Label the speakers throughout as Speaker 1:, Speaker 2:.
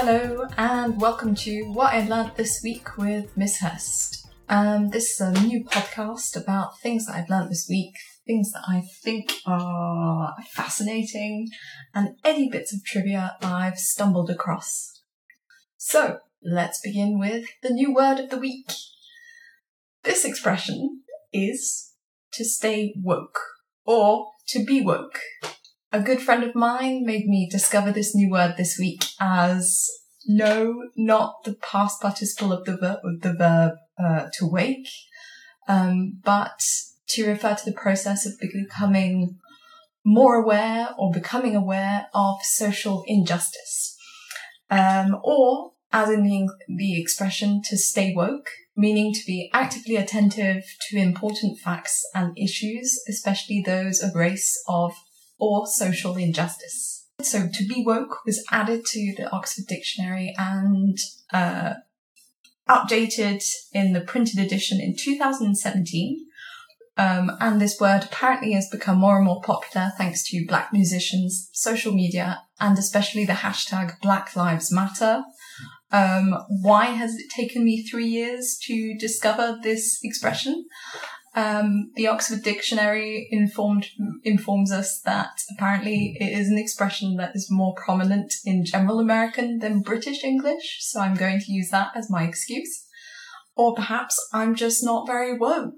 Speaker 1: Hello, and welcome to What I Learnt This Week with Miss Hurst. Um, this is a new podcast about things that I've learnt this week, things that I think are fascinating, and any bits of trivia I've stumbled across. So, let's begin with the new word of the week. This expression is to stay woke, or to be woke. A good friend of mine made me discover this new word this week as no, not the past participle of the verb, the verb uh, to wake, um, but to refer to the process of becoming more aware or becoming aware of social injustice. Um, or, as in the, the expression to stay woke, meaning to be actively attentive to important facts and issues, especially those of race, of or social injustice. So to be woke was added to the Oxford Dictionary and uh, updated in the printed edition in 2017. Um, and this word apparently has become more and more popular thanks to black musicians, social media, and especially the hashtag Black Lives Matter. Um, why has it taken me three years to discover this expression? Um, the Oxford Dictionary informed informs us that apparently it is an expression that is more prominent in general American than British English, so I'm going to use that as my excuse. Or perhaps I'm just not very woke.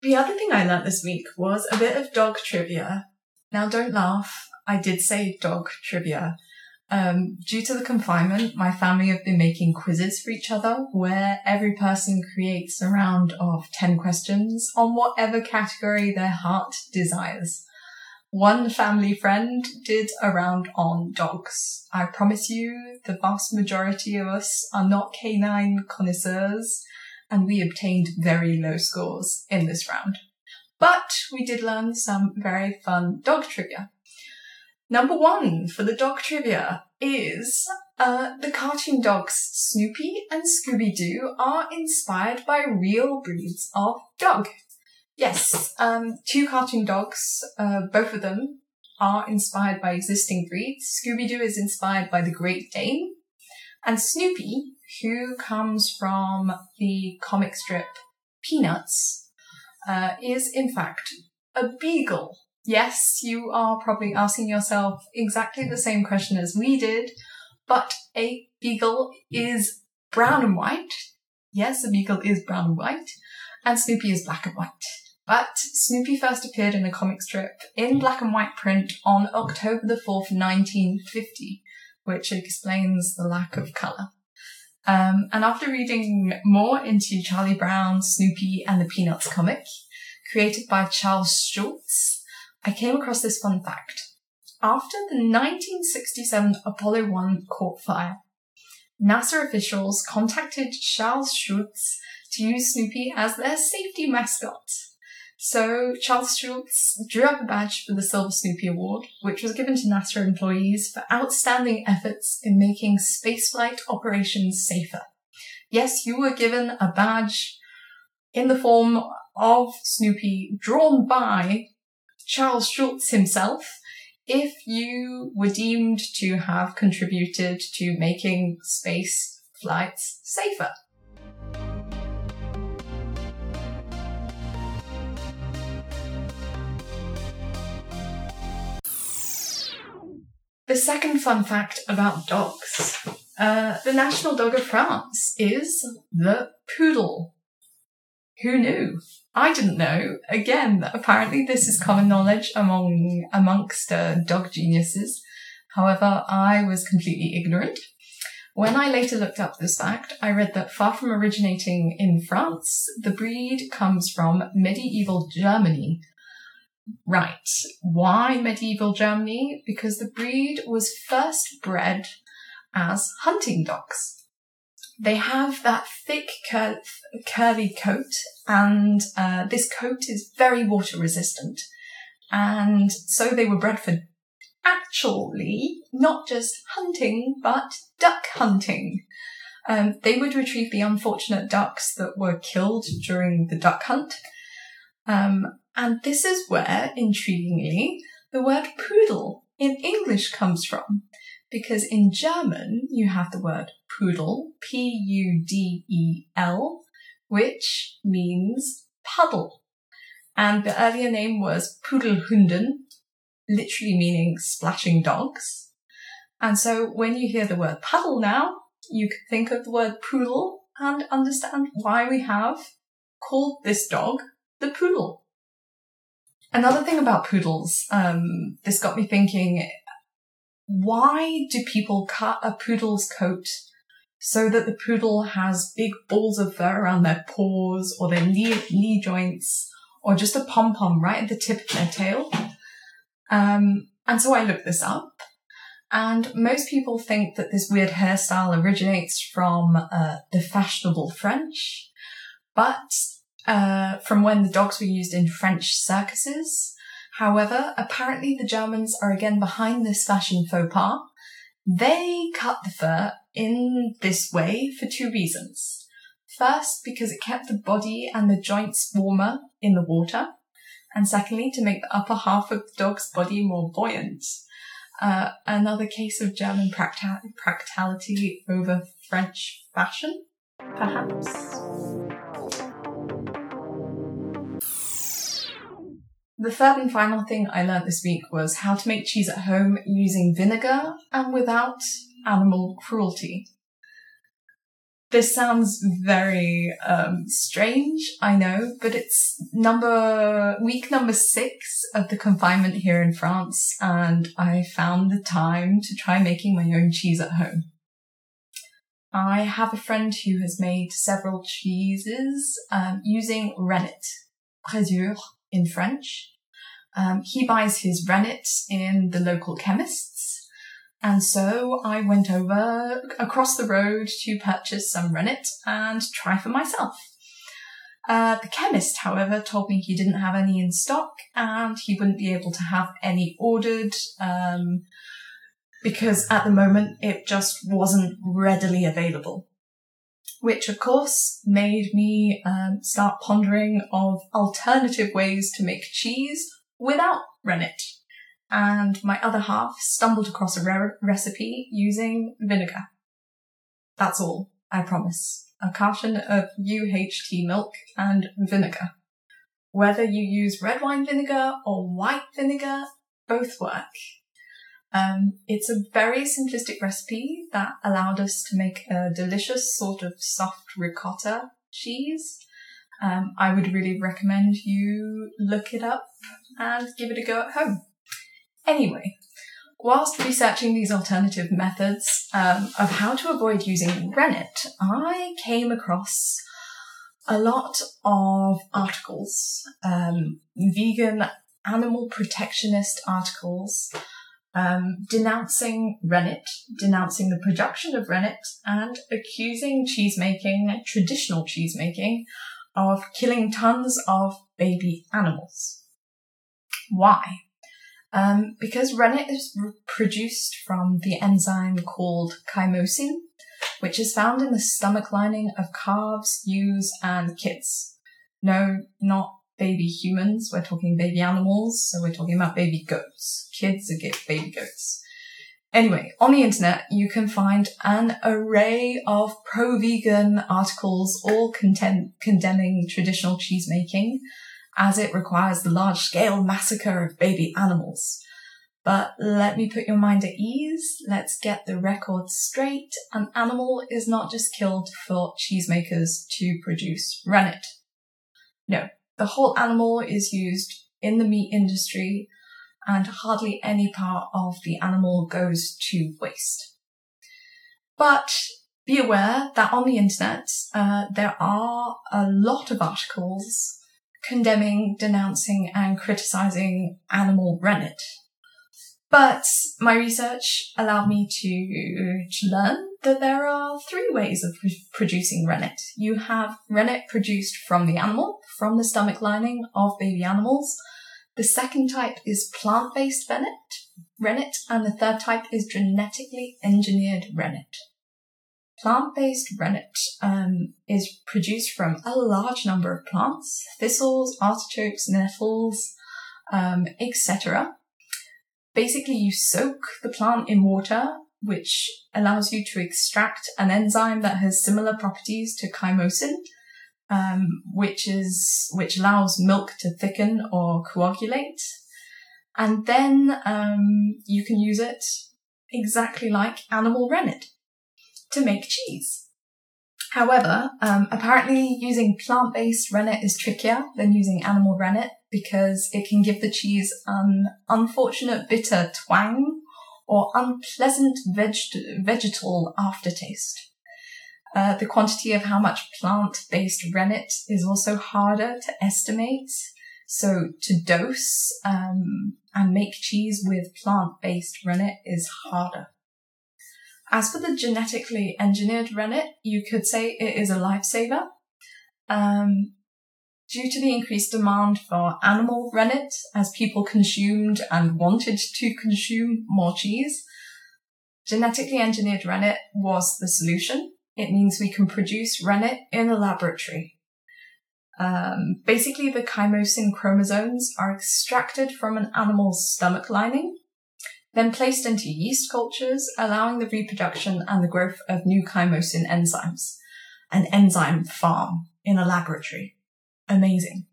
Speaker 1: The other thing I learnt this week was a bit of dog trivia. Now don't laugh, I did say dog trivia. Um, due to the confinement, my family have been making quizzes for each other where every person creates a round of 10 questions on whatever category their heart desires. One family friend did a round on dogs. I promise you, the vast majority of us are not canine connoisseurs, and we obtained very low scores in this round. But we did learn some very fun dog trivia. Number one for the dog trivia is uh, the cartoon dogs Snoopy and Scooby Doo are inspired by real breeds of dog. Yes, um, two cartoon dogs, uh, both of them are inspired by existing breeds. Scooby Doo is inspired by the Great Dane, and Snoopy, who comes from the comic strip Peanuts, uh, is in fact a beagle. Yes, you are probably asking yourself exactly the same question as we did, but a beagle is brown and white. Yes, a beagle is brown and white, and Snoopy is black and white. But Snoopy first appeared in a comic strip in black and white print on October the 4th, 1950, which explains the lack of colour. Um, and after reading more into Charlie Brown, Snoopy, and the Peanuts comic, created by Charles Schulz, I came across this fun fact. After the 1967 Apollo 1 caught fire, NASA officials contacted Charles Schulz to use Snoopy as their safety mascot. So Charles Schulz drew up a badge for the Silver Snoopy Award, which was given to NASA employees for outstanding efforts in making spaceflight operations safer. Yes, you were given a badge in the form of Snoopy drawn by Charles Schulz himself if you were deemed to have contributed to making space flights safer. The second fun fact about dogs. Uh, the national dog of France is the poodle. Who knew? I didn't know. Again, apparently this is common knowledge among amongst uh, dog geniuses. However, I was completely ignorant. When I later looked up this fact, I read that far from originating in France, the breed comes from medieval Germany. Right. Why medieval Germany? Because the breed was first bred as hunting dogs they have that thick cur- curly coat and uh, this coat is very water resistant. And so they were bred for actually not just hunting but duck hunting. Um, they would retrieve the unfortunate ducks that were killed during the duck hunt. Um, and this is where, intriguingly, the word poodle in English comes from. Because in German, you have the word Pudel, P-U-D-E-L, which means puddle. And the earlier name was Pudelhunden, literally meaning splashing dogs. And so when you hear the word puddle now, you can think of the word poodle and understand why we have called this dog the poodle. Another thing about poodles, um, this got me thinking, why do people cut a poodle's coat so that the poodle has big balls of fur around their paws or their knee, knee joints or just a pom-pom right at the tip of their tail? Um, and so I looked this up and most people think that this weird hairstyle originates from uh, the fashionable French, but uh, from when the dogs were used in French circuses. However, apparently the Germans are again behind this fashion faux pas. They cut the fur in this way for two reasons. First, because it kept the body and the joints warmer in the water. And secondly, to make the upper half of the dog's body more buoyant. Uh, another case of German practi- practicality over French fashion, perhaps. The third and final thing I learned this week was how to make cheese at home using vinegar and without animal cruelty. This sounds very um, strange, I know, but it's number week number six of the confinement here in France, and I found the time to try making my own cheese at home. I have a friend who has made several cheeses um, using rennet, présure in French. Um, he buys his rennet in the local chemists and so I went over across the road to purchase some rennet and try for myself. Uh, the chemist, however, told me he didn't have any in stock and he wouldn't be able to have any ordered um, because at the moment it just wasn't readily available. Which, of course, made me um, start pondering of alternative ways to make cheese without rennet and my other half stumbled across a re- recipe using vinegar. That's all, I promise. A carton of UHT milk and vinegar. Whether you use red wine vinegar or white vinegar, both work. Um, it's a very simplistic recipe that allowed us to make a delicious sort of soft ricotta cheese. Um, I would really recommend you look it up and give it a go at home. Anyway, whilst researching these alternative methods um, of how to avoid using rennet, I came across a lot of articles, um, vegan animal protectionist articles, um, denouncing rennet, denouncing the production of rennet, and accusing cheesemaking, traditional cheesemaking, of killing tons of baby animals. Why? Um, because rennet is produced from the enzyme called chymosin, which is found in the stomach lining of calves, ewes, and kids. No, not baby humans. We're talking baby animals. So we're talking about baby goats. Kids that get baby goats. Anyway, on the internet, you can find an array of pro-vegan articles, all content- condemning traditional cheese making as it requires the large scale massacre of baby animals. But let me put your mind at ease. Let's get the record straight. An animal is not just killed for cheesemakers to produce rennet. No, the whole animal is used in the meat industry and hardly any part of the animal goes to waste. But be aware that on the internet, uh, there are a lot of articles condemning, denouncing, and criticizing animal rennet. But my research allowed me to, to learn that there are three ways of pr- producing rennet. You have rennet produced from the animal, from the stomach lining of baby animals. The second type is plant-based rennet, rennet, and the third type is genetically engineered rennet. Plant-based rennet um, is produced from a large number of plants, thistles, artichokes, nettles, um, etc. Basically, you soak the plant in water, which allows you to extract an enzyme that has similar properties to chymosin, um, which is which allows milk to thicken or coagulate, and then um, you can use it exactly like animal rennet to make cheese. However, um, apparently using plant-based rennet is trickier than using animal rennet because it can give the cheese an unfortunate bitter twang or unpleasant veg- vegetal aftertaste. Uh, the quantity of how much plant-based rennet is also harder to estimate. So to dose um, and make cheese with plant-based rennet is harder. As for the genetically engineered rennet, you could say it is a lifesaver. Um, due to the increased demand for animal rennet as people consumed and wanted to consume more cheese, genetically engineered rennet was the solution. It means we can produce rennet in a laboratory. Um, basically, the chymosin chromosomes are extracted from an animal's stomach lining then placed into yeast cultures, allowing the reproduction and the growth of new chymosin enzymes. An enzyme farm in a laboratory. Amazing.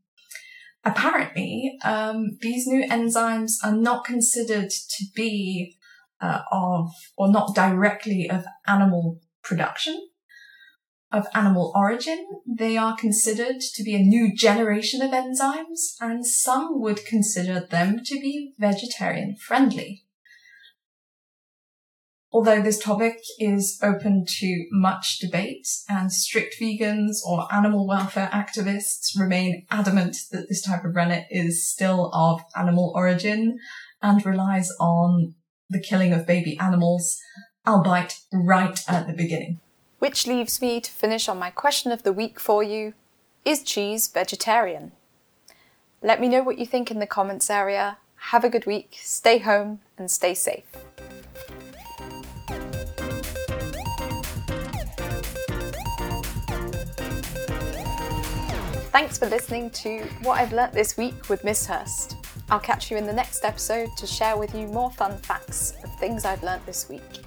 Speaker 1: Apparently, um, these new enzymes are not considered to be uh, of, or not directly of animal production, of animal origin. They are considered to be a new generation of enzymes, and some would consider them to be vegetarian friendly. Although this topic is open to much debate and strict vegans or animal welfare activists remain adamant that this type of rennet is still of animal origin and relies on the killing of baby animals, albeit right at the beginning.
Speaker 2: Which leaves me to finish on my question of the week for you. Is cheese vegetarian? Let me know what you think in the comments area. Have a good week, stay home, and stay safe. Thanks for listening to What I've Learnt This Week with Miss Hurst. I'll catch you in the next episode to share with you more fun facts of things I've learnt this week.